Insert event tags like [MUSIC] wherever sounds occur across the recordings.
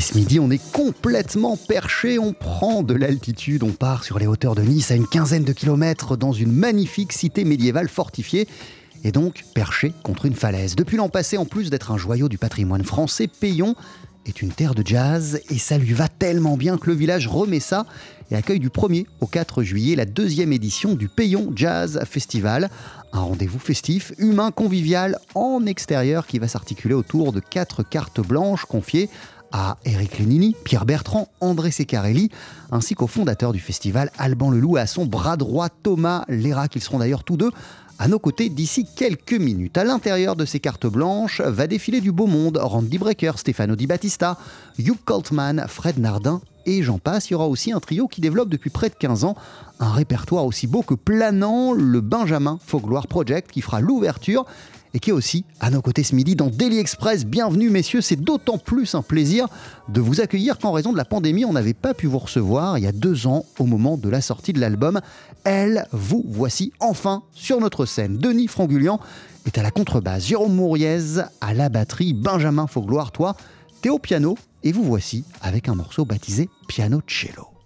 Ce midi, on est complètement perché, on prend de l'altitude, on part sur les hauteurs de Nice à une quinzaine de kilomètres dans une magnifique cité médiévale fortifiée et donc perché contre une falaise. Depuis l'an passé, en plus d'être un joyau du patrimoine français, Payon est une terre de jazz et ça lui va tellement bien que le village remet ça et accueille du 1er au 4 juillet la deuxième édition du Payon Jazz Festival. Un rendez-vous festif, humain, convivial, en extérieur qui va s'articuler autour de quatre cartes blanches confiées à Eric Lénini, Pierre Bertrand, André Secarelli, ainsi qu'au fondateur du festival Alban Leloup et à son bras droit Thomas Léra, qu'ils seront d'ailleurs tous deux à nos côtés d'ici quelques minutes. À l'intérieur de ces cartes blanches va défiler du beau monde, Randy Brecker, Stefano Di Battista, Hugh Coltman, Fred Nardin et j'en passe. Il y aura aussi un trio qui développe depuis près de 15 ans un répertoire aussi beau que planant, le Benjamin Fogloire Project qui fera l'ouverture et qui est aussi à nos côtés ce midi dans Daily Express. Bienvenue messieurs, c'est d'autant plus un plaisir de vous accueillir qu'en raison de la pandémie, on n'avait pas pu vous recevoir il y a deux ans au moment de la sortie de l'album. Elle, vous voici enfin sur notre scène. Denis Frangulian est à la contrebasse, Jérôme Mouriez à la batterie, Benjamin Faugloire, toi, Théo piano, et vous voici avec un morceau baptisé Piano Cello.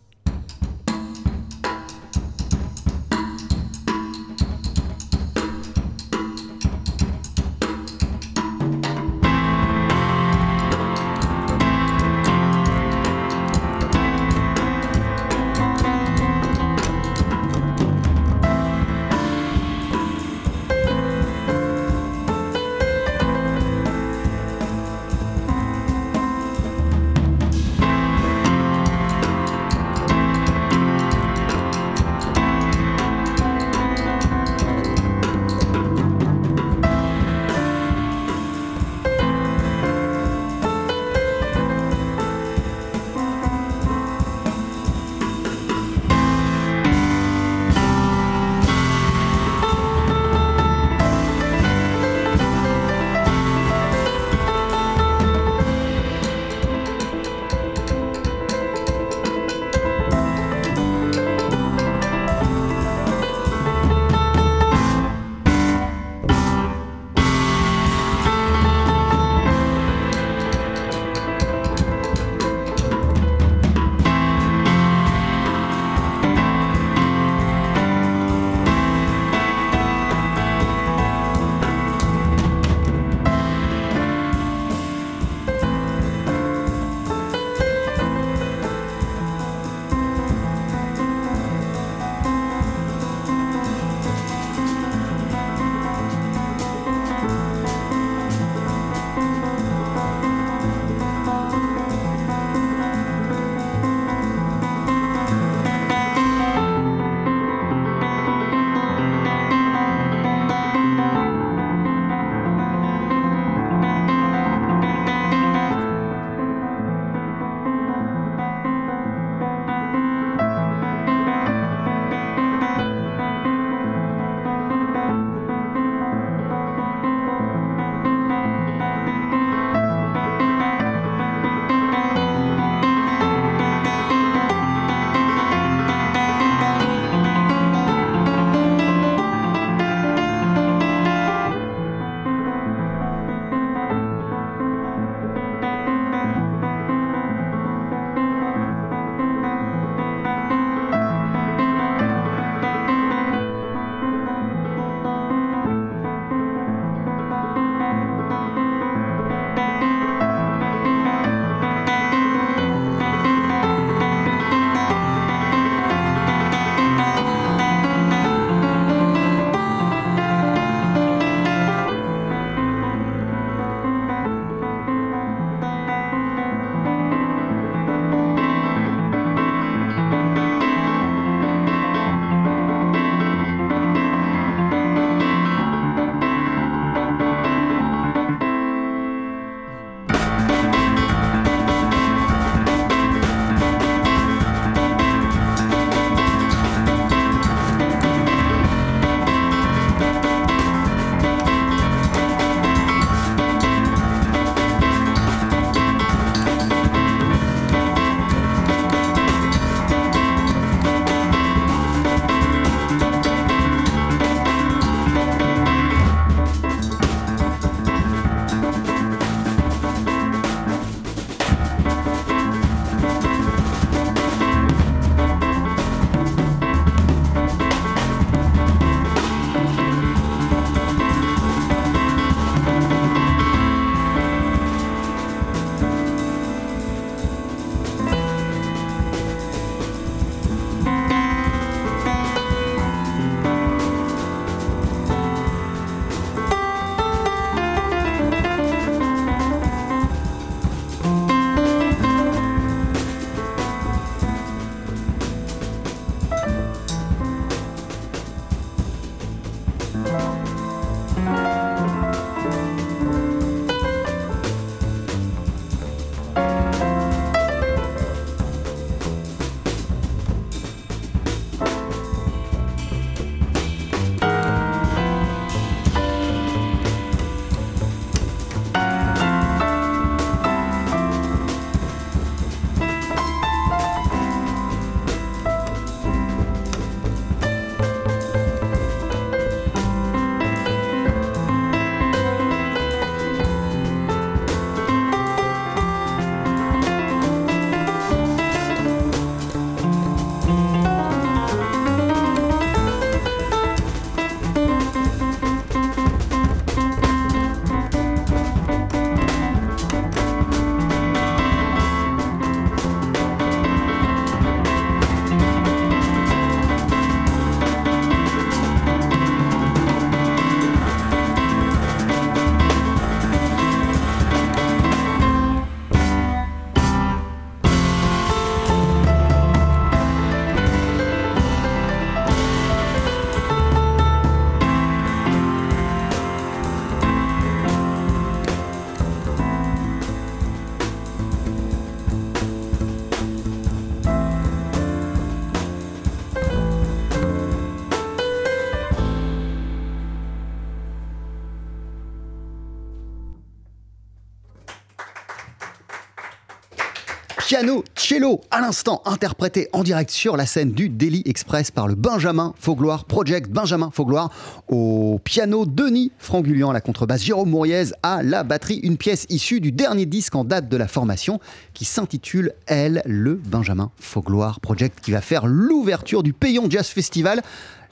Piano cello à l'instant, interprété en direct sur la scène du Daily Express par le Benjamin Faugloire Project. Benjamin Faugloire au piano, Denis Frangulian à la contrebasse, Jérôme Mouriez à la batterie. Une pièce issue du dernier disque en date de la formation qui s'intitule Elle, le Benjamin Faugloire Project, qui va faire l'ouverture du Payon Jazz Festival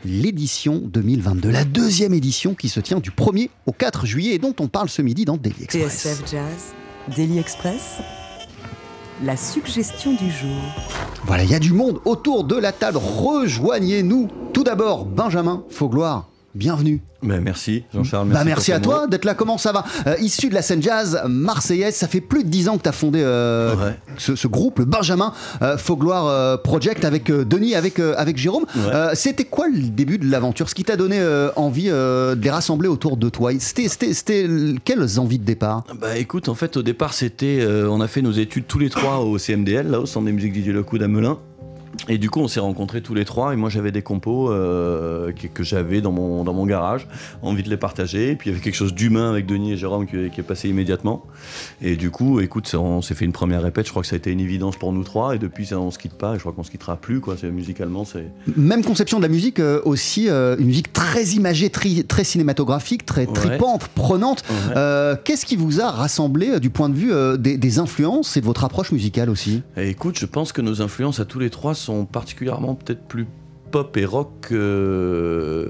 l'édition 2022, la deuxième édition qui se tient du 1er au 4 juillet et dont on parle ce midi dans Daily Express. Daily Express, la suggestion du jour. Voilà, il y a du monde autour de la table. Rejoignez-nous. Tout d'abord, Benjamin Faugloire. Bienvenue. Mais merci, Jean-Charles. Merci, bah merci à toi d'être là. Comment ça va Euh, Issu de la scène jazz marseillaise, ça fait plus de 10 ans que tu as fondé euh, Ouais. ce, ce groupe, le Benjamin euh, Faugloire euh, Project, avec euh, Denis, avec, avec Jérôme. Ouais. C'était quoi le début de l'aventure Ce qui t'a donné envie de les rassembler autour de toi C'était c'était- c'était quelles envies de départ? Bah écoute, en fait, au départ, c'était. on a fait nos études tous les trois au CMDL, là, au Centre des musiques Didier Lecoud à Melun. Et du coup, on s'est rencontrés tous les trois. Et moi, j'avais des compos euh, que, que j'avais dans mon, dans mon garage, envie de les partager. Et puis, il y avait quelque chose d'humain avec Denis et Jérôme qui, qui est passé immédiatement. Et du coup, écoute, on s'est fait une première répète. Je crois que ça a été une évidence pour nous trois. Et depuis, ça, on se quitte pas. Et je crois qu'on se quittera plus. Quoi. Musicalement, c'est. Même conception de la musique euh, aussi, euh, une musique très imagée, tri- très cinématographique, très Ouais. tripante, prenante. Ouais. Qu'est-ce qui vous a rassemblé du point de vue des, des influences et de votre approche musicale aussi? Et écoute, je pense que nos influences à tous les trois sont particulièrement peut-être plus pop et rock que,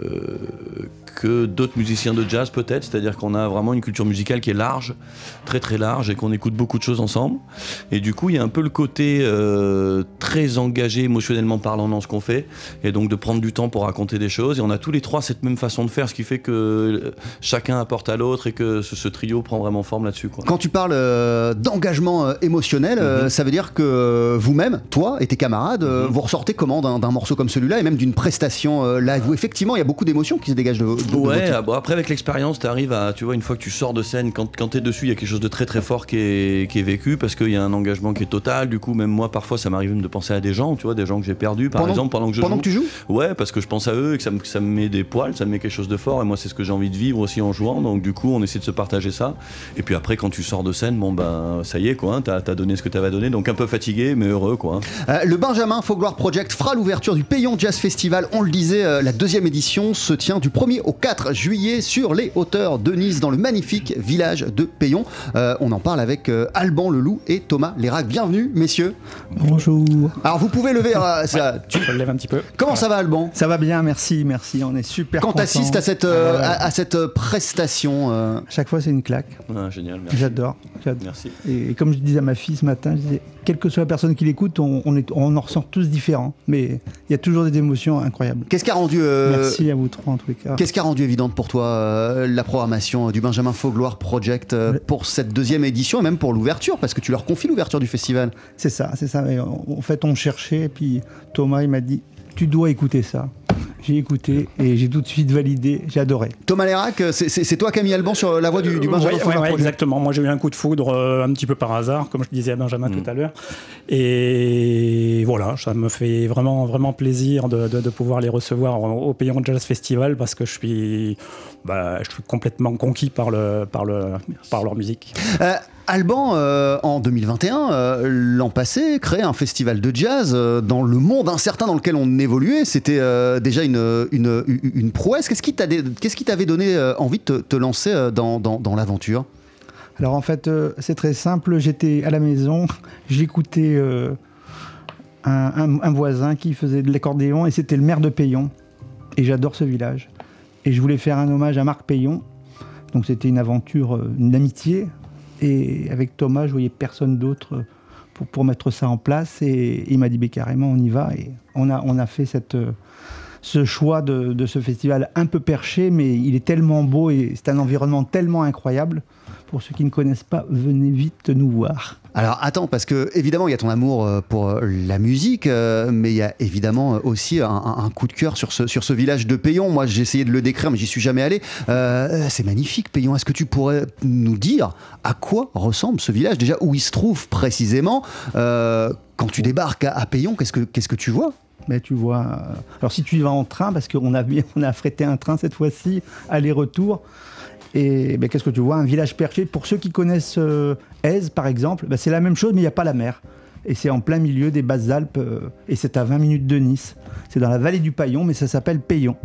que d'autres musiciens de jazz peut-être. C'est-à-dire qu'on a vraiment une culture musicale qui est large, très très large, et qu'on écoute beaucoup de choses ensemble. Et du coup, il y a un peu le côté euh, très engagé émotionnellement parlant dans ce qu'on fait, et donc de prendre du temps pour raconter des choses. Et on a tous les trois cette même façon de faire, ce qui fait que euh, chacun apporte à l'autre et que ce, ce trio prend vraiment forme là-dessus. quoi. Quand tu parles euh, d'engagement euh, émotionnel, euh, ça veut dire que vous-même, toi et tes camarades, euh, vous ressortez comment d'un d'un morceau comme celui-là et même d'une prestation live? Où effectivement il y a beaucoup d'émotions qui se dégagent de, de- Ouais, ah bon, après avec l'expérience, tu arrives à, tu vois, une fois que tu sors de scène, quand, quand tu es dessus, il y a quelque chose de très très fort qui est, qui est vécu parce qu'il y a un engagement qui est total. Du coup, même moi, parfois, ça m'arrive même de penser à des gens, tu vois, des gens que j'ai perdus, par Pendant- exemple, pendant que je pendant joue. que tu joues? Ouais, parce que je pense à eux et que ça me, ça me met des poils, ça me met quelque chose de fort. Et moi, c'est ce que j'ai envie de vivre aussi en jouant. Donc, du coup, on essaie de se partager ça. Et puis après, quand tu sors de scène, bon, ben, ça y est, quoi, hein, t'as as donné ce que t'avais donné. Donc, un peu fatigué, mais heureux, quoi. hein. Euh, le Benjamin Faugloire Project fera l'ouverture du Payon Jazz Festival. On le disait, euh, la deuxième édition se tient du 1er au 4 juillet sur les hauteurs de Nice, dans le magnifique village de Payon. Euh, on en parle avec euh, Alban Leloup et Thomas Lérac. Bienvenue, messieurs. Bonjour. Alors, vous pouvez lever euh, ça. tu- Je le lève un petit peu. Comment ça va, Alban? Ça va bien, merci, merci. On est super Quand contents. t'assistes à cette, euh, Ah ouais. à, à cette euh, prestation, euh, Chaque fois, c'est une claque. Génial, merci. J'adore. Merci. Et, et comme je disais à ma fille ce matin, je disais, quelle que soit la personne qui l'écoute, on, on, est- on en ressent tous différents. Mais il y a toujours des émotions incroyables. qu'est-ce qui a rendu euh, merci à vous trois, en les cas. Qu'est-ce rendu évidente pour toi euh, la programmation du Benjamin Faugloire Project euh, pour cette deuxième édition et même pour l'ouverture Parce que tu leur confies l'ouverture du festival. C'est ça, c'est ça. Et en fait, on cherchait, et puis Thomas, il m'a dit, tu dois écouter ça. J'ai écouté et j'ai tout de suite validé. J'ai adoré. Thomas Lérac, c'est- toi qui as mis Alban sur la voie du, du Benjamin Ouais, exactement. Moi, j'ai eu un coup de foudre euh, un petit peu par hasard, comme je disais à Benjamin tout à l'heure. Et voilà, ça me fait vraiment, vraiment plaisir de, de- de pouvoir les recevoir au, au Payon Jazz Festival parce que je suis, bah, je suis complètement conquis par, le, par, le, par leur musique. Euh, Alban, euh, en 2021, euh, l'an passé, créait un festival de jazz euh, dans le monde incertain dans lequel on évoluait. C'était déjà une, une, une- prouesse. Qu'est-ce qui t'avait donné envie de te, lancer dans, dans- l'aventure? Alors en fait, c'est très simple. J'étais à la maison, j'écoutais un, un- un voisin qui faisait de l'accordéon et c'était le maire de Payon. Et j'adore ce village. Et je voulais faire un hommage à Marc Payon. Donc c'était une aventure, une amitié. Et avec Thomas, je voyais personne d'autre pour, mettre ça en place. Et il m'a dit, carrément, on y va. Et on a, fait euh, ce choix de ce festival un peu perché, mais il est tellement beau et c'est un environnement tellement incroyable. Pour ceux qui ne connaissent pas, venez vite nous voir. Alors attends, parce que évidemment il y a ton amour euh, pour euh, la musique, euh, mais il y a évidemment aussi un, coup de cœur sur ce, sur ce village de Payon. Moi j'ai essayé de le décrire, mais j'y suis jamais allé. Euh, c'est magnifique Payon. Est-ce que tu pourrais nous dire à quoi ressemble ce village? Déjà où il se trouve précisément? Euh, Quand tu débarques à, à Payon, qu'est-ce que, qu'est-ce que tu vois? Mais tu vois, euh, alors si tu y vas en train, parce qu'on a, on a [LAUGHS] affrété un train cette fois-ci, aller-retour, et ben, qu'est-ce que tu vois? Un village perché. Pour ceux qui connaissent euh, Aise, par exemple, ben, c'est la même chose, mais il n'y a pas la mer. Et c'est en plein milieu des Basses Alpes. euh, et c'est à 20 minutes de Nice. C'est dans la vallée du Paillon, mais ça s'appelle Payon.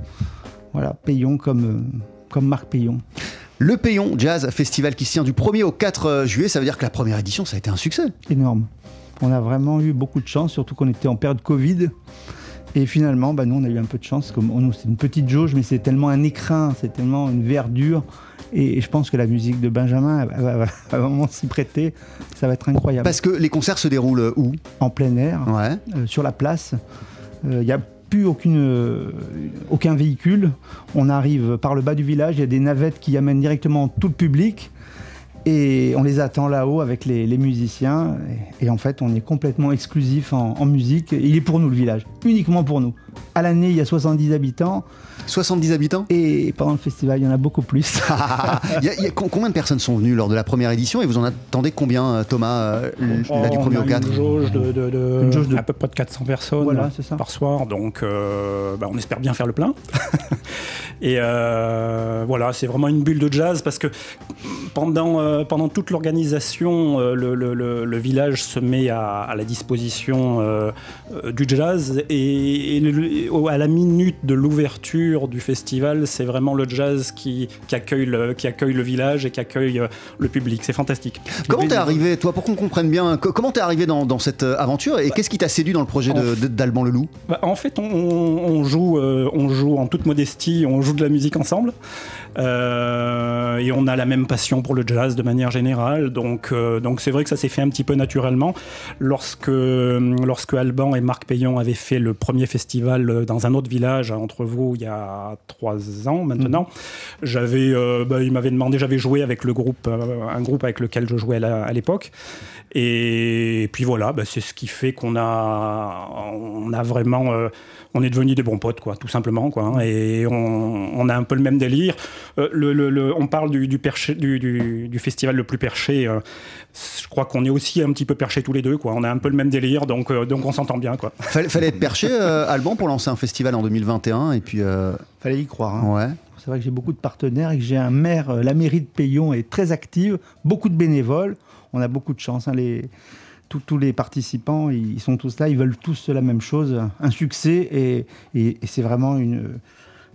Voilà, Payon comme, euh, comme Marc Payon. Le Payon Jazz Festival qui se tient du 1er au 4 juillet, ça veut dire que la première édition, ça a été un succès. Énorme. On a vraiment eu beaucoup de chance, surtout qu'on était en période Covid. Et finalement, bah, nous, on a eu un peu de chance. Oh, nous, c'est une petite jauge, mais c'est tellement un écrin, c'est tellement une verdure. Et, je pense que la musique de Benjamin va, vraiment s'y prêter. Ça va être incroyable. Parce que les concerts se déroulent où? En plein air, Ouais. euh, sur la place, il n'y a plus aucune, euh, aucun véhicule. On arrive par le bas du village, il y a des navettes qui amènent directement tout le public. Et on les attend là-haut avec les, musiciens. Et, en fait, on est complètement exclusif en, en musique. Il est pour nous, le village. Uniquement pour nous. À l'année, il y a 70 habitants. 70 habitants? Et pendant le festival, il y en a beaucoup plus. [LAUGHS] Il y a- il y a co- Combien de personnes sont venues lors de la première édition et vous en attendez combien, euh, Thomas, euh, là du 1er on au a 4 Une jauge de, de- de- Une jauge de- à peu près de 400 personnes Voilà, c'est ça. par soir, donc euh, bah, on espère bien faire le plein. [LAUGHS] Et euh, voilà, c'est vraiment une bulle de jazz parce que pendant, euh, pendant toute l'organisation, euh, le, le- le- le village se met à, à la disposition euh, euh, du jazz et, et le- au- à la minute de l'ouverture du festival, c'est vraiment le jazz qui, qui accueille le, qui accueille le village et qui accueille euh, le public. C'est fantastique. Comment t'es arrivé, toi, pour qu'on comprenne bien, co- comment t'es arrivé dans, dans cette euh, aventure et qu'est-ce qui t'a séduit dans le projet d'Alban Leloup? Bah, en fait, on, on joue, euh, on joue en toute modestie, on joue de la musique ensemble. Euh, et on a la même passion pour le jazz de manière générale. Donc, euh, donc c'est vrai que ça s'est fait un petit peu naturellement. Lorsque, lorsque Alban et Marc Payon avaient fait le premier festival euh, dans un autre village entre vous il y a trois ans maintenant, j'avais, euh, bah, il m'avait demandé, j'avais joué avec le groupe, euh, un groupe avec lequel je jouais à l'époque. Et puis voilà, bah, c'est ce qui fait qu'on a, on a vraiment, euh, on est devenus des bons potes, quoi, tout simplement, quoi. hein. et on, on a un peu le même délire. Euh, le, le- le- on parle du, du, perché- du, du- du festival le plus perché. euh, je crois qu'on est aussi un petit peu perché tous les deux, quoi. On a un peu le même délire, donc, euh, donc on s'entend bien, quoi. Fallait, fallait être perché, euh, [LAUGHS] Alban, pour lancer un festival en 2021 et puis. euh, Fallait y croire. hein. ouais. C'est vrai que j'ai beaucoup de partenaires et que j'ai un maire, euh, la mairie de Payon est très active, beaucoup de bénévoles. On a beaucoup de chance. hein, les, tous- tous les participants, ils, ils sont tous là, ils veulent tous la même chose, un succès et, et- et c'est vraiment une.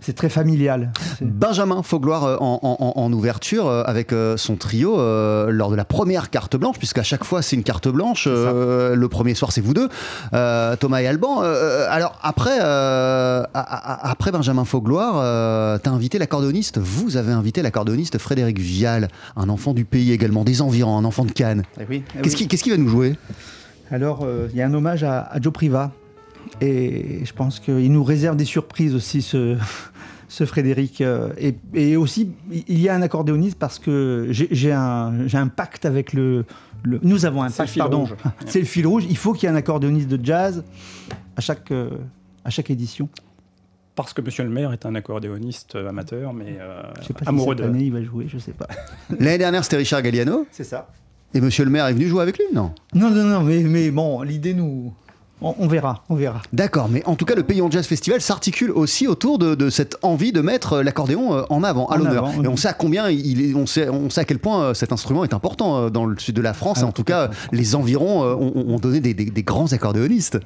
C'est très familial. Benjamin Faugloire euh, en, en- en ouverture euh, avec euh, son trio euh, lors de la première carte blanche, puisqu'à chaque fois c'est une carte blanche. Euh, le premier soir c'est vous deux, euh, Thomas et Alban. Alors après, a- a- après Benjamin Faugloire, t'as invité l'accordéoniste, vous avez invité l'accordéoniste Frédéric Vial, un enfant du pays également, des environs, un enfant de Cannes. Eh oui, eh Qu'est-ce oui. qui- va nous jouer? Alors, euh, il y a un hommage à, à Joe Priva. Et je pense qu'il nous réserve des surprises aussi, ce, [LAUGHS] ce Frédéric. euh, Et, et aussi, il y a un accordéoniste parce que j'ai un, pacte avec le, le- Nous avons un C'est le pacte, fil pardon. rouge. [LAUGHS] C'est le fil rouge. Il faut qu'il y ait un accordéoniste de jazz à chaque, euh, à chaque édition. Parce que Monsieur le maire est un accordéoniste euh, amateur, mais euh, Je sais pas amoureux si de. cette année il va jouer, je sais pas. [LAUGHS] L'année dernière c'était Richard Galliano, C'est ça. et Monsieur le maire est venu jouer avec lui, non? Non, non, non, mais, mais bon, l'idée nous. On, on verra, on verra. D'accord, mais en tout cas, le Payon Jazz Festival s'articule aussi autour de, de cette envie de mettre euh, l'accordéon euh, en avant, à l'honneur. Et oui. on sait à combien il est, on sait, on sait à quel point euh, cet instrument est important dans le sud de la France. Ah, et en tout cas, les environs ont, ont donné des, des- des grands accordéonistes.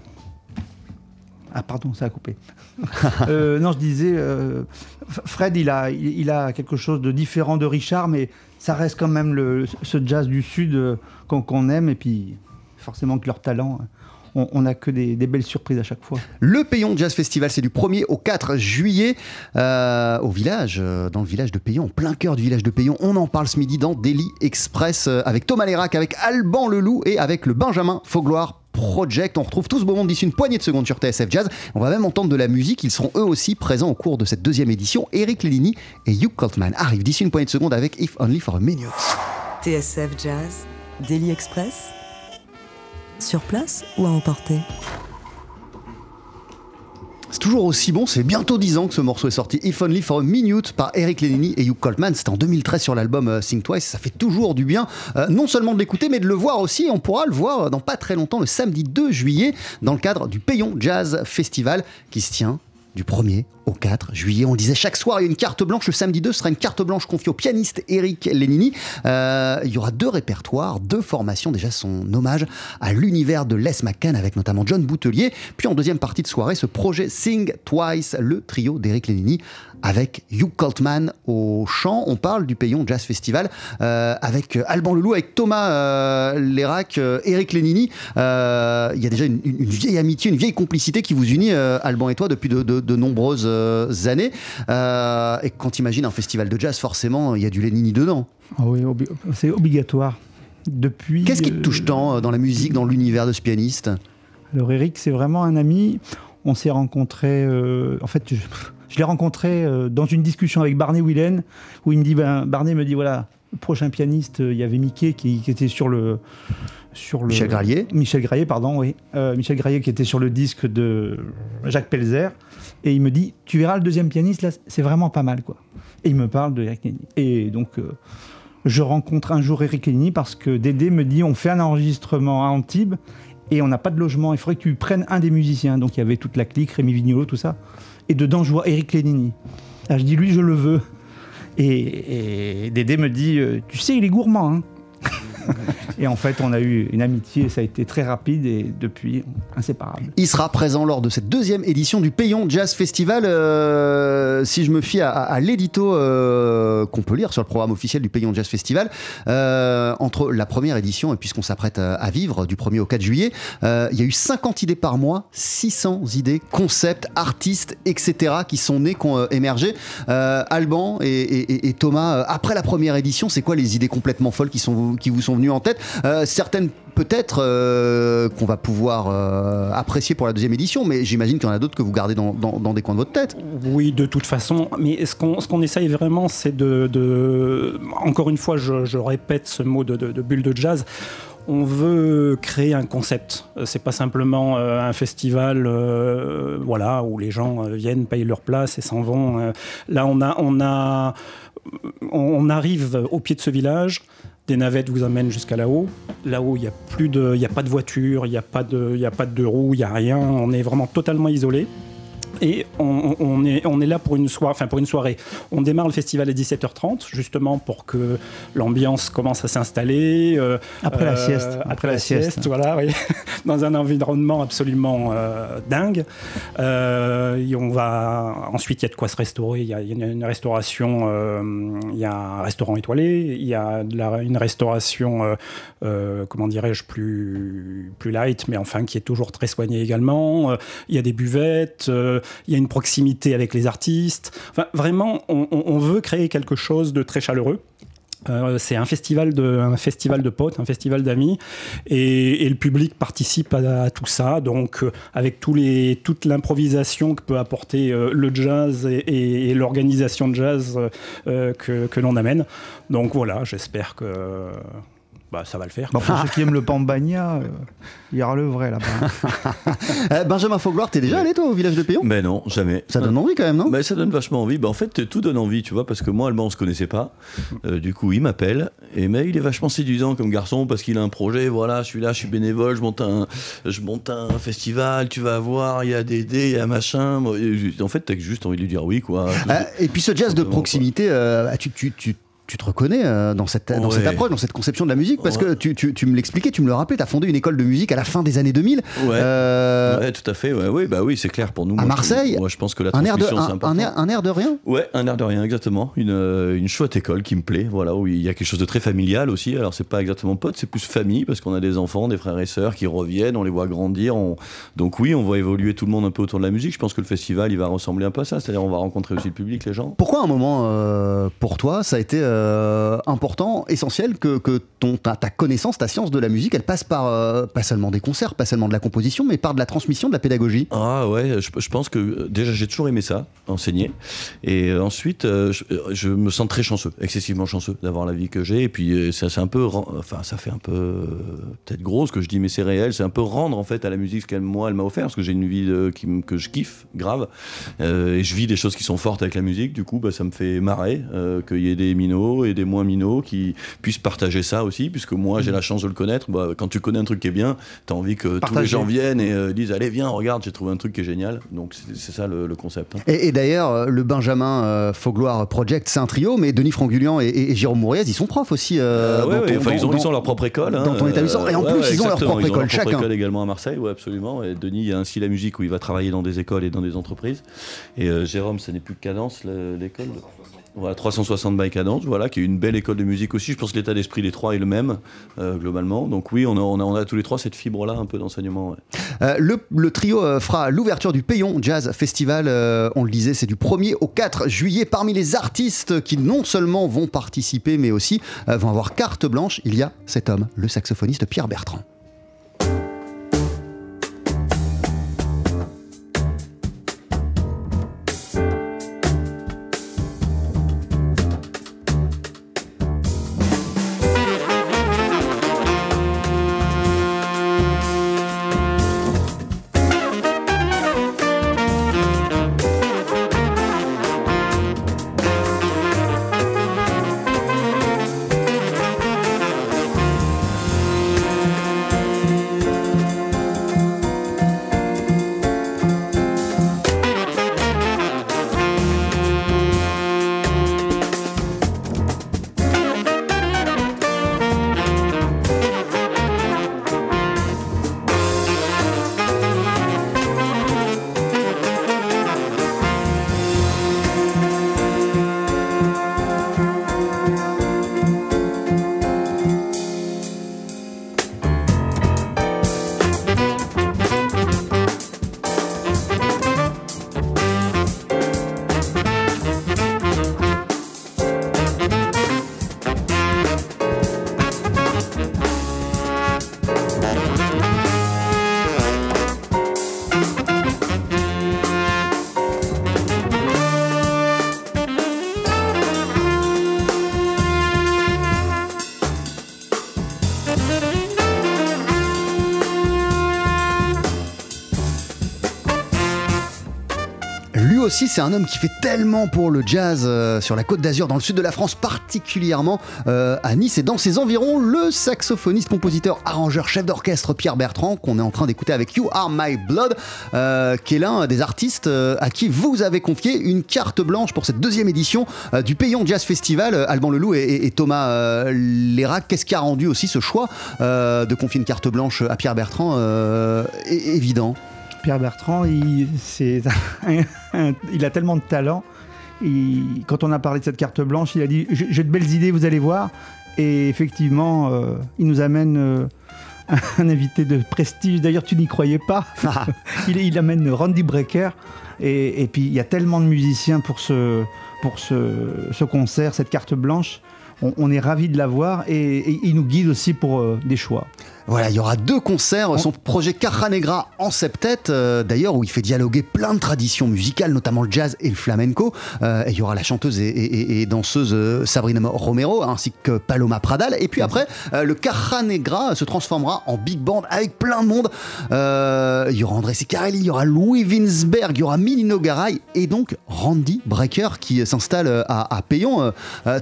Ah pardon, ça a coupé. [LAUGHS] Euh, non, je disais, euh, Fred, il a, il, il a quelque chose de différent de Richard, mais ça reste quand même le, ce jazz du Sud euh, qu'on qu'on aime, et puis forcément que leur talent, on- n'a que des, des belles surprises à chaque fois. Le Payon Jazz Festival, c'est du 1er au 4 juillet euh, au village, euh, dans le village de Payon, en plein cœur du village de Payon. On en parle ce midi dans Daily Express euh, avec Thomas Lérac, avec Alban Leloup et avec le Benjamin Faugloire. Project. On retrouve tout ce beau monde d'ici une poignée de secondes sur TSF Jazz. On va même entendre de la musique. Ils seront eux aussi présents au cours de cette deuxième édition. Eric Lellini et Hugh Coltman arrivent d'ici une poignée de secondes avec If Only for a Minute. TSF Jazz, Daily Express. Sur place ou à emporter C'est toujours aussi bon, c'est bientôt 10 ans que ce morceau est sorti. If Only for a Minute par Eric Lenini et Hugh Coltman. C'était en 2013 sur l'album euh, Think Twice. Ça fait toujours du bien, euh, non seulement de l'écouter, mais de le voir aussi. On pourra le voir dans pas très longtemps, le samedi 2 juillet, dans le cadre du Payon Jazz Festival qui se tient du 1er au 4 juillet. On disait, chaque soir, il y a une carte blanche. Le samedi 2 sera une carte blanche confiée au pianiste Eric Lenini. Euh, il y aura deux répertoires, deux formations. Déjà, son hommage à l'univers de Les McCann avec notamment John Boutelier. Puis en deuxième partie de soirée, ce projet Sing Twice, le trio d'Eric Lenini avec Hugh Coltman au chant. On parle du Payon Jazz Festival euh, avec Alban Loulou, avec Thomas euh, Lérac, euh, Eric Lenini. Euh, il y a déjà une, une vieille amitié, une vieille complicité qui vous unit, euh, Alban et toi, depuis de, de- de nombreuses années. Et quand tu imagines un festival de jazz, forcément, il y a du Lenini dedans. Ah oui, obli- c'est obligatoire. Depuis. Qu'est-ce qui te touche tant dans la musique, dans l'univers de ce pianiste? Alors Eric, c'est vraiment un ami. On s'est rencontrés. en fait, je, je l'ai rencontré euh, dans une discussion avec Barney Whelan, où il me dit, ben, Barney me dit voilà, prochain pianiste, euh, il y avait Mickey qui, qui était sur le sur le Michel Gralier Michel Graillet, pardon, oui. Euh, Michel Graillet qui était sur le disque de Jacques Pelzer. Et il me dit, tu verras le deuxième pianiste, là, c'est vraiment pas mal, quoi. Et il me parle de Eric. Et donc, euh, je rencontre un jour Eric Lenny parce que Dédé me dit, on fait un enregistrement à Antibes et on n'a pas de logement. Il faudrait que tu prennes un des musiciens. Donc, il y avait toute la clique, Rémi Vignolo, tout ça. Et dedans, je vois Eric Lenini. Là, je dis, lui, je le veux. Et, et Dédé me dit, euh, tu sais, il est gourmand, hein. [LAUGHS] Et en fait, on a eu une amitié, ça a été très rapide et depuis, inséparable. Il sera présent lors de cette deuxième édition du Payon Jazz Festival. Euh, si je me fie à, l'édito euh, qu'on peut lire sur le programme officiel du Payon Jazz Festival, euh, entre la première édition et puisqu'on s'apprête à, vivre du 1er au 4 juillet, il y a eu 50 idées par mois, 600 idées, concepts, artistes, etc. qui sont nés, qui ont émergé. Alban et, et- Thomas, après la première édition, c'est quoi les idées complètement folles qui, sont, qui vous sont venues en tête Euh, Certaines peut-être euh, qu'on va pouvoir euh, apprécier pour la deuxième édition, mais j'imagine qu'il y en a d'autres que vous gardez dans, dans- des coins de votre tête. Oui, de toute façon. Mais ce qu'on qu'on essaye vraiment, c'est de, Encore une fois, je, répète ce mot de, bulle de jazz. On veut créer un concept. C'est pas simplement un festival, voilà, où les gens viennent, payent leur place et s'en vont. Là, on a, on a, on arrive au pied de ce village. Des navettes vous amènent jusqu'à là-haut. Là-haut, il n'y a plus de, a pas de voiture, il n'y a pas de, y a pas de roues, il n'y a rien. On est vraiment totalement isolé. Et on, on est, on est là pour une, soirée, enfin pour une soirée. On démarre le festival à 17h30, justement pour que l'ambiance commence à s'installer. euh, Après la euh, sieste. Après, la, sieste, voilà, oui. [LAUGHS] dans un environnement absolument euh, dingue. Euh, et on va, ensuite, il y a de quoi se restaurer. Il y a, y a une, une restauration, euh, il y a un restaurant étoilé, il y a de la- une restauration, euh, euh, comment dirais-je, plus, plus light, mais enfin qui est toujours très soignée également. Euh, il y a des buvettes, euh, il y a une proximité avec les artistes. Enfin, vraiment, on, veut créer quelque chose de très chaleureux. Euh, c'est un festival de un festival de potes, un festival d'amis, et, le public participe à, tout ça. Donc euh, avec tous les toute l'improvisation que peut apporter euh, le jazz et, l'organisation de jazz que, que l'on amène. Donc voilà, j'espère que bah, ça va le faire. Bon, pour ceux qui aiment le [LAUGHS] Pambagna, euh, il y aura le vrai là-bas. [LAUGHS] Euh, Benjamin Faugloire, t'es déjà allé toi au village de Payon Mais non, jamais. Ça donne envie quand même, non? Bah, ça donne vachement envie. Bah, en fait, tout donne envie, tu vois, parce que moi, Allemand, on se connaissait pas. Euh, du coup, il m'appelle. Et mais il est vachement séduisant comme garçon parce qu'il a un projet. Voilà, je suis là, je suis bénévole, je monte un, je monte un festival. Tu vas voir, il y a des dés, il y a machin. En fait, t'as juste envie de lui dire oui, quoi. Euh, Et puis ce jazz de proximité, euh, tu, tu, tu, tu te reconnais euh, dans, cette, dans cette approche, dans cette conception de la musique Parce Ouais. que tu, tu, tu me l'expliquais, tu me le rappelais, tu as fondé une école de musique à la fin des années 2000. Ouais. Euh, Ouais, tout à fait. Ouais, bah oui, c'est clair pour nous. À Moi, je- Marseille, Moi, je pense que la un, air de, un, un air, un air de rien? Ouais, un air de rien, exactement. Une, euh, une chouette école qui me plaît, voilà, où il y a quelque chose de très familial aussi. Alors, c'est pas exactement pote, c'est plus famille, parce qu'on a des enfants, des frères et sœurs qui reviennent, on les voit grandir. on- Donc, oui, on va évoluer tout le monde un peu autour de la musique. Je pense que le festival, il va ressembler un peu à ça. C'est-à-dire, on va rencontrer aussi le public, les gens. Pourquoi un moment euh, pour toi ça a été euh, important, essentiel que, ton, ta, connaissance, ta science de la musique, elle passe par euh, pas seulement des concerts, pas seulement de la composition, mais par de la transmission, de la pédagogie Ah ouais, je, pense que euh, déjà j'ai toujours aimé ça, enseigner. Et euh, ensuite, euh, je, euh, me sens très chanceux, excessivement chanceux d'avoir la vie que j'ai. Et puis euh, ça, c'est un peu, enfin ça fait un peu euh, peut-être gros ce que je dis, mais c'est réel. C'est un peu rendre en fait à la musique ce qu'elle moi elle m'a offert, parce que j'ai une vie de- que je kiffe grave, Euh, et je vis des choses qui sont fortes avec la musique. Du coup, bah, ça me fait marrer euh, qu'il y ait des minots minots et des moins minots qui puissent partager ça aussi, puisque moi j'ai la chance de le connaître. Bah, quand tu connais un truc qui est bien, tu as envie que tous les gens viennent et euh, disent Allez, viens, regarde, j'ai trouvé un truc qui est génial. Donc c'est ça le, le concept. hein. Et, et d'ailleurs, euh, le Benjamin euh, Faugloire Project, c'est un trio, mais Denis Frangulian et, et- et Jérôme Mouriez, ils sont profs aussi. euh, ouais, ouais, enfin, ils, ont, dans- ils ont leur propre école. hein, dans ton établissement. Et en ouais, plus, ils ont leur propre ils ont école, chacun. école également à Marseille, ouais, absolument. Et Denis, il y a ainsi la musique où il va travailler dans des écoles et dans des entreprises. Et Jérôme, ce n'est plus que Cadence, le- l'école? Voilà, 360 by Cadence, voilà, qui est une belle école de musique aussi. Je pense que l'état d'esprit des trois est le même, euh, globalement. Donc oui, on a, a, tous les trois cette fibre-là, un peu d'enseignement. Euh, le, trio euh, fera l'ouverture du Payon Jazz Festival. on le disait, c'est du 1er au 4 juillet. Parmi les artistes qui non seulement vont participer, mais aussi vont avoir carte blanche, il y a cet homme, le saxophoniste Pierre Bertrand. Aussi, c'est un homme qui fait tellement pour le jazz euh, sur la côte d'Azur, dans le sud de la France, particulièrement euh, à Nice et dans ses environs. Le saxophoniste, compositeur, arrangeur, chef d'orchestre Pierre Bertrand, qu'on est en train d'écouter avec You Are My Blood, euh, qui est l'un des artistes à qui vous avez confié une carte blanche pour cette deuxième édition du Payon Jazz Festival. Alban Leloup et, et- Thomas Lérac, qu'est-ce qui a rendu aussi ce choix de confier une carte blanche à Pierre Bertrand évident? Pierre Bertrand, il, un- a tellement de talent. Il- quand on a parlé de cette carte blanche, il a dit J'ai j'ai de belles idées, vous allez voir. Et effectivement, euh, il nous amène euh, un invité de prestige. D'ailleurs, tu n'y croyais pas. [LAUGHS] il, il amène Randy Brecker. Et, et puis, il y a tellement de musiciens pour ce, pour ce, ce concert, cette carte blanche. On, on est ravis de l'avoir et, et il nous guide aussi pour euh, des choix. Voilà, il y aura deux concerts. Son projet Caja Negra en septet, euh, d'ailleurs, où il fait dialoguer plein de traditions musicales, notamment le jazz et le flamenco. Euh, et il y aura la chanteuse et, et- et- et danseuse euh, Sabrina Romero, ainsi que Paloma Pradal. Et puis après, euh, le Caja Negra se transformera en big band avec plein de monde. Il y aura André Secarelli, il y aura Louis Winsberg, il y aura Milino Garay et donc Randy Brecker qui s'installe à, à Payon.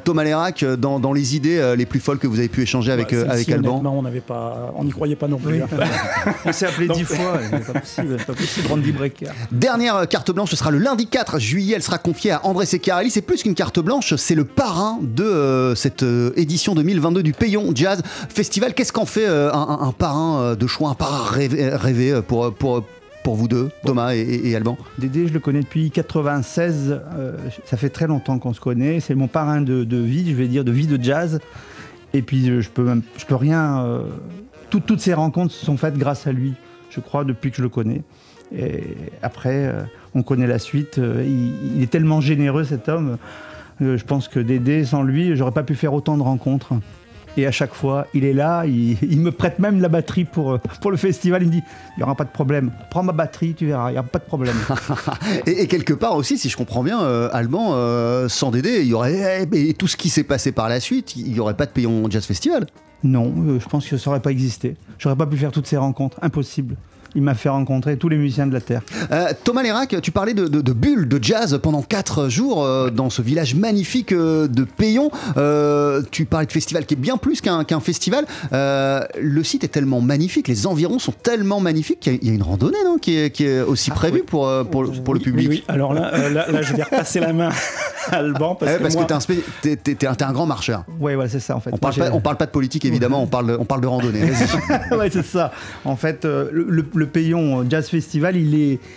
Thomas Lérac, dans, dans les idées les plus folles que vous avez pu échanger avec, Bah, avec Alban. on n'avait pas, on n'y croyait pas non plus. hein. [LAUGHS] On s'est appelé dix fois, c'est pas possible, c'est pas possible, Randy Brecker. Dernière carte blanche, ce sera le lundi 4 juillet. Elle sera confiée à André Secarelli. C'est plus qu'une carte blanche, c'est le parrain de euh, cette euh, édition 2022 du Payon Jazz Festival. Qu'est-ce qu'en fait euh, un, un- un parrain euh, de choix, un parrain rêvé, rêvé, pour, pour, pour vous deux, Thomas et, et- et Alban? Dédé, je le connais depuis 96. euh, ça fait très longtemps qu'on se connaît. C'est mon parrain de, de vie, je vais dire, de vie de jazz. Et puis, je peux même, je peux rien. euh, tout- toutes ces rencontres se sont faites grâce à lui, je crois, depuis que je le connais. Et après, euh, on connaît la suite. Euh, il, est tellement généreux, cet homme. Euh, je pense que Dédé, sans lui, j'aurais pas pu faire autant de rencontres. Et à chaque fois, il est là, il, il me prête même la batterie pour, pour le festival. Il me dit, il n'y aura pas de problème. Prends ma batterie, tu verras, il n'y a pas de problème. [LAUGHS] et, et quelque part aussi, si je comprends bien, euh, Alban, euh, sans Dédé, il y aurait et tout ce qui s'est passé par la suite, il n'y aurait pas de Payon Jazz Festival? Non, euh, je pense que ça n'aurait pas existé. J'aurais pas pu faire toutes ces rencontres, impossible. Il m'a fait rencontrer tous les musiciens de la Terre. Euh, Thomas Lérac, tu parlais de, de, de bulles de jazz pendant 4 jours euh, dans ce village magnifique euh, de Payon. Tu parlais de festival qui est bien plus qu'un qu'un festival. Le site est tellement magnifique, les environs sont tellement magnifiques qu'il y a- il y, a une randonnée non, qui, est, qui est aussi prévue pour, pour, pour le Oui, public. Oui, oui. Alors là, là, là, je vais repasser la main [LAUGHS] à Alban parce Ouais, que parce moi, que t'es un, grand marcheur. Ouais, ouais, c'est ça en fait. On parle, pas, on parle pas de politique évidemment, on parle de, on parle de randonnée. [LAUGHS] Ouais, c'est ça. En fait, le, le- le Payon Jazz Festival,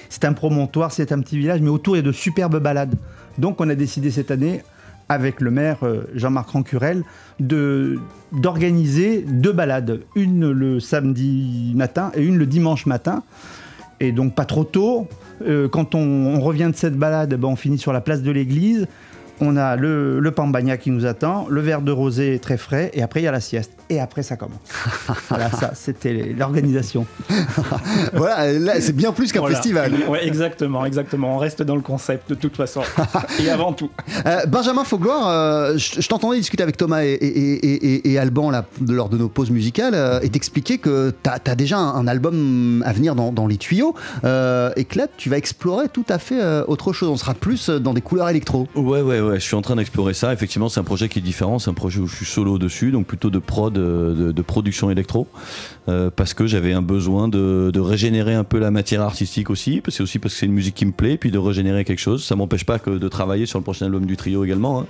c'est un promontoire, c'est un petit village, mais autour il y a de superbes balades. Donc, on a décidé cette année, avec le maire euh, Jean-Marc Rancurel, d'organiser deux balades, une le samedi matin et une le dimanche matin. Et donc pas trop tôt. Euh, quand on, on revient de cette balade, ben, on finit sur la place de l'église. On a le, le pambagna qui nous attend, le verre de rosé très frais, et après il y a la sieste. Et après ça commence. [LAUGHS] voilà, ça, c'était l'organisation. [LAUGHS] voilà, là, c'est bien plus qu'un voilà. festival. Ouais, exactement, exactement. On reste dans le concept de toute façon. [LAUGHS] Et avant tout. Euh, Benjamin Faugloire, euh, je, je t'entendais discuter avec Thomas et, et- et- et- et Alban là, lors de nos pauses musicales euh, et t'expliquer que tu as, déjà un, un album à venir dans, dans les tuyaux euh, et que là tu vas explorer tout à fait euh, autre chose. On sera plus dans des couleurs électro. Ouais, ouais, ouais, je suis en train d'explorer ça. Effectivement, c'est un projet qui est différent. C'est un projet où je suis solo dessus, donc plutôt de prod, euh, de, production électro. Euh, parce que j'avais un besoin de, de régénérer un peu la matière artistique aussi. C'est aussi parce que c'est une musique qui me plaît, puis de régénérer quelque chose. Ça m'empêche pas que de travailler sur le prochain album du trio également. hein.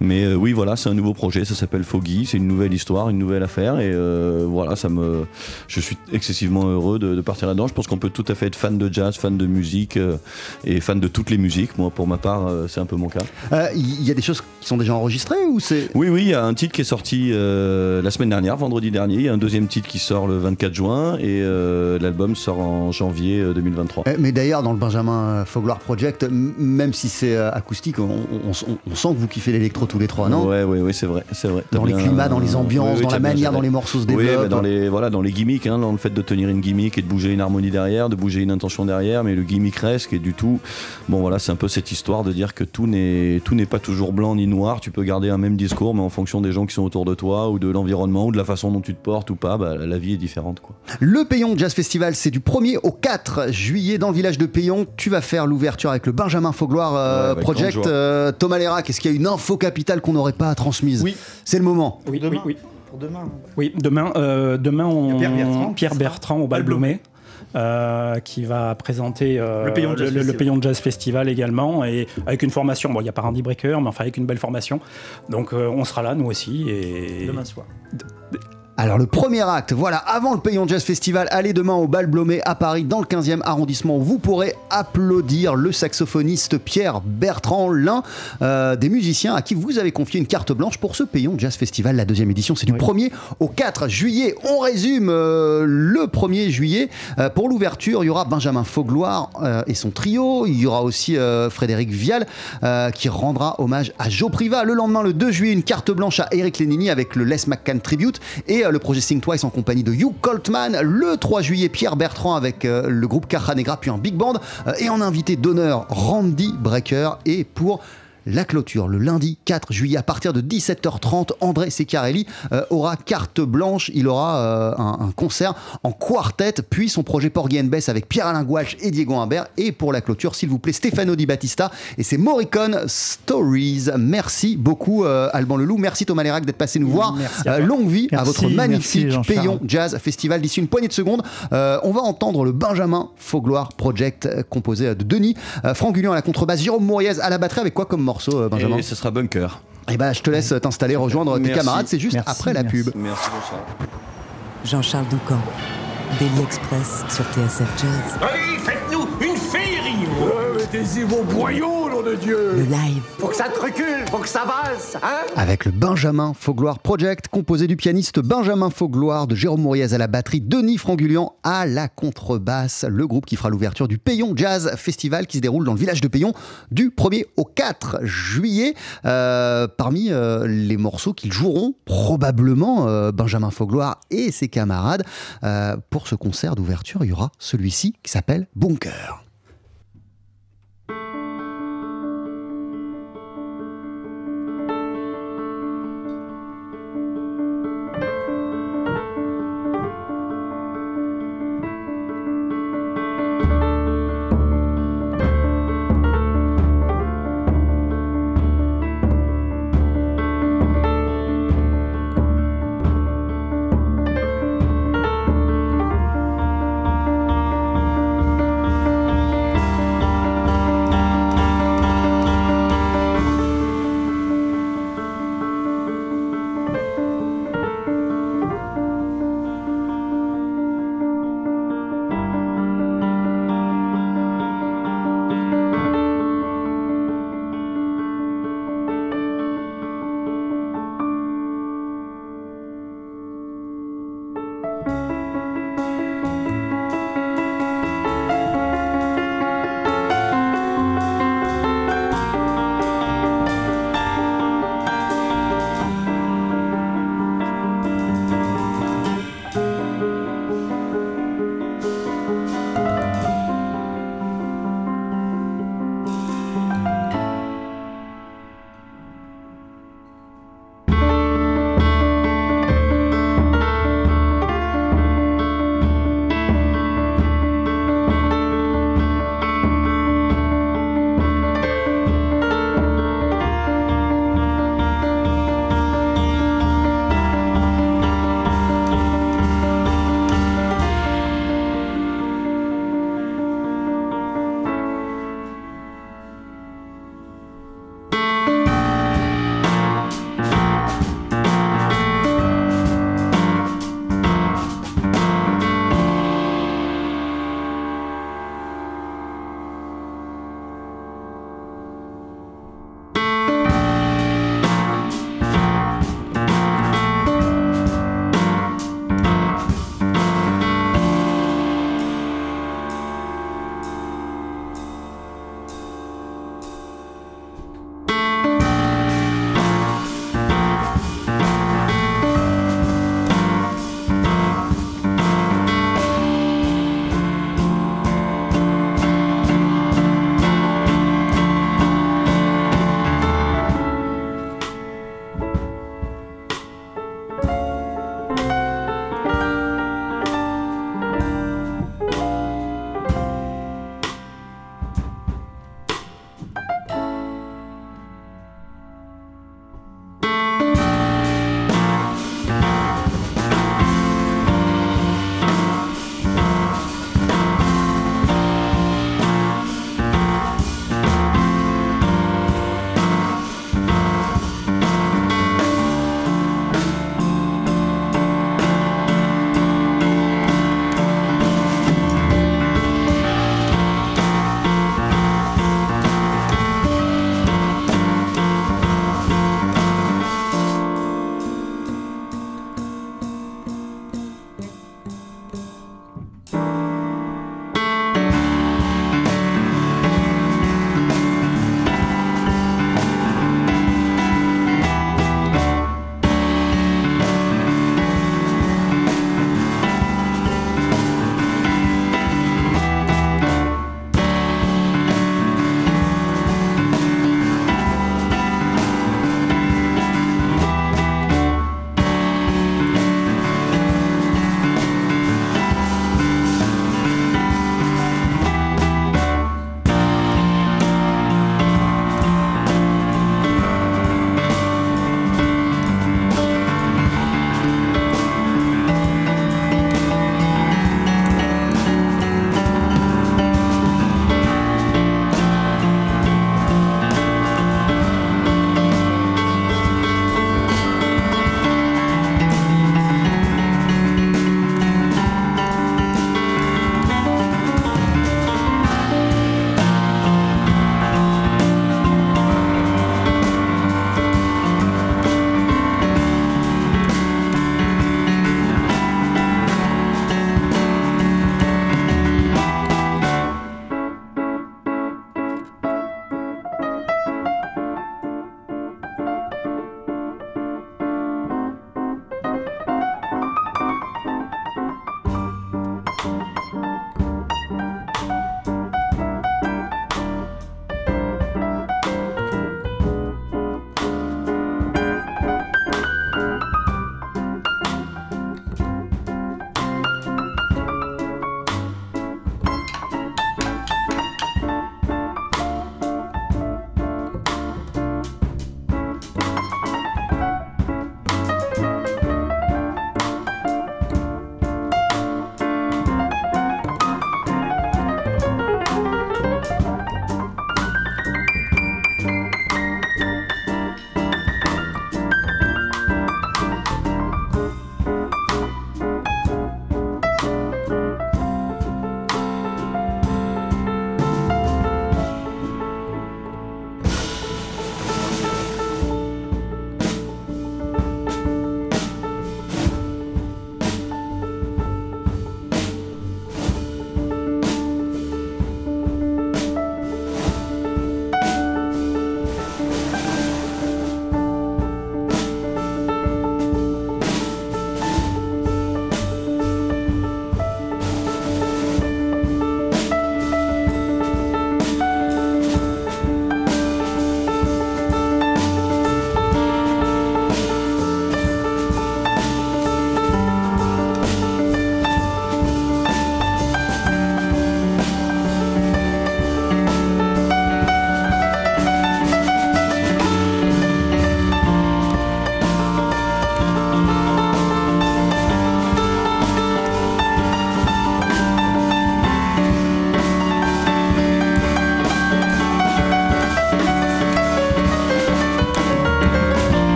Mais euh, oui, voilà, c'est un nouveau projet. Ça s'appelle Foggy. C'est une nouvelle histoire, une nouvelle affaire. Et euh, voilà, ça me, je suis excessivement heureux de, de partir là-dedans. Je pense qu'on peut tout à fait être fan de jazz, fan de musique euh, et fan de toutes les musiques. Moi, pour ma part, c'est un peu mon cas. Euh, Il y a des choses qui sont déjà enregistrées ou c'est Oui, oui, il y a un titre qui est sorti euh, la semaine dernière, vendredi dernier. Il y a un deuxième titre qui sort le 24 juin et euh, l'album sort en janvier euh, 2023. Eh, Mais d'ailleurs, dans le Benjamin Faugloire Project, même si c'est euh, acoustique, on, on- on- on sent que vous kiffez l'électro tous les trois, non? Ouais, ouais, ouais, c'est vrai, c'est vrai. Dans les climats, dans les ambiances, Oui, oui, dans la manière dont les morceaux se Oui, développent. mais dans les voilà, dans les gimmicks, hein, dans le fait de tenir une gimmick et de bouger une harmonie derrière, de bouger une intention derrière, mais le gimmick reste et du tout. Bon, voilà, c'est un peu cette histoire de dire que tout n'est tout n'est pas toujours blanc ni noir. Tu peux garder un même discours, mais en fonction des gens qui sont autour de toi ou de l'environnement ou de la façon dont tu te portes ou pas, bah, la vie est différente, quoi. Le Payon Jazz Festival, c'est du 1er au 4 juillet dans le village de Payon. Tu vas faire l'ouverture avec le Benjamin Faugloire euh, Ouais, Project. Euh, Thomas Lérac, est-ce qu'il y a une info capitale qu'on n'aurait pas transmise? Oui. C'est le moment. Oui, Demain. oui, oui. Pour demain. Oui, demain, euh, demain on... Pierre Bertrand Pierre. Bertrand au Bal Blomet. Euh, qui va présenter euh, Le Payon Jazz le, le Festival. Payon Jazz Festival également et avec une formation bon il n'y a pas Randy Breaker mais enfin avec une belle formation donc euh, on sera là nous aussi et Demain soir. Alors le premier acte, voilà, avant le Payon Jazz Festival, allez demain au Bal Blomet à Paris, dans le 15e arrondissement, où vous pourrez applaudir le saxophoniste Pierre Bertrand, l'un euh, des musiciens à qui vous avez confié une carte blanche pour ce Payon Jazz Festival. La deuxième édition, c'est du Oui. 1er au 4 juillet. On résume euh, le 1er juillet. Euh, pour l'ouverture, il y aura Benjamin Faugloire et son trio. Il y aura aussi Frédéric Vial qui rendra hommage à Joe Priva. Le lendemain, le 2 juillet, une carte blanche à Eric Lénini avec le Les McCann Tribute et le projet Sing Twice en compagnie de Hugh Coltman. Le 3 juillet, Pierre Bertrand avec euh, le groupe Caja Negra puis un big band Euh, et en invité d'honneur Randy Breaker et pour la clôture, le lundi 4 juillet, à partir de 17h30, André Secarelli euh, aura carte blanche. Il aura euh, un, un concert en quartet, puis son projet Porgy and Bess avec Pierre-Alain Gouache et Diego Imbert. Et pour la clôture, s'il vous plaît, Stefano Di Battista et c'est Morricone Stories. Merci beaucoup, euh, Alban Leloup. Merci Thomas Lérac d'être passé nous voir. Euh, longue vie à votre magnifique. Payon Jazz Festival. D'ici une poignée de secondes, on va entendre le Benjamin Faugloire Project composé de Denis, Franck Guillon à la contrebasse, Jérôme Mouriez à la batterie. Avec quoi comme morceau, euh, Benjamin Et ce sera Bunker. Eh ben, je te laisse t'installer, rejoindre tes Merci. camarades. C'est juste Merci, après la merci. pub. Merci Jean-Charles. Jean-Charles Doucan, Daily Express sur TSF Jazz. Allez, faites-nous une féerie Mettez-y vos boyaux, de Dieu Le live, Faut que ça te recule, faut que ça valse, hein Avec le Benjamin Faugloire Project, composé du pianiste Benjamin Faugloire, de Jérôme Mouriez à la batterie, Denis Frangulian à la contrebasse. Le groupe qui fera l'ouverture du Payon Jazz Festival qui se déroule dans le village de Payon du 1er au 4 juillet. Euh, parmi euh, les morceaux qu'ils joueront, probablement euh, Benjamin Faugloire et ses camarades. Pour ce concert d'ouverture, il y aura celui-ci qui s'appelle Bunker.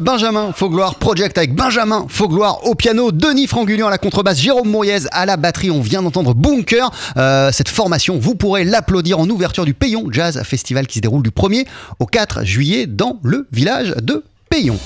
Benjamin Faugloire Project avec Benjamin Faugloire au piano, Denis Frangulian à la contrebasse, Jérôme Mouriez à la batterie. On vient d'entendre Bunker. Euh, cette formation, vous pourrez l'applaudir en ouverture du Payon Jazz Festival qui se déroule du 1er au 4 juillet dans le village de Payon.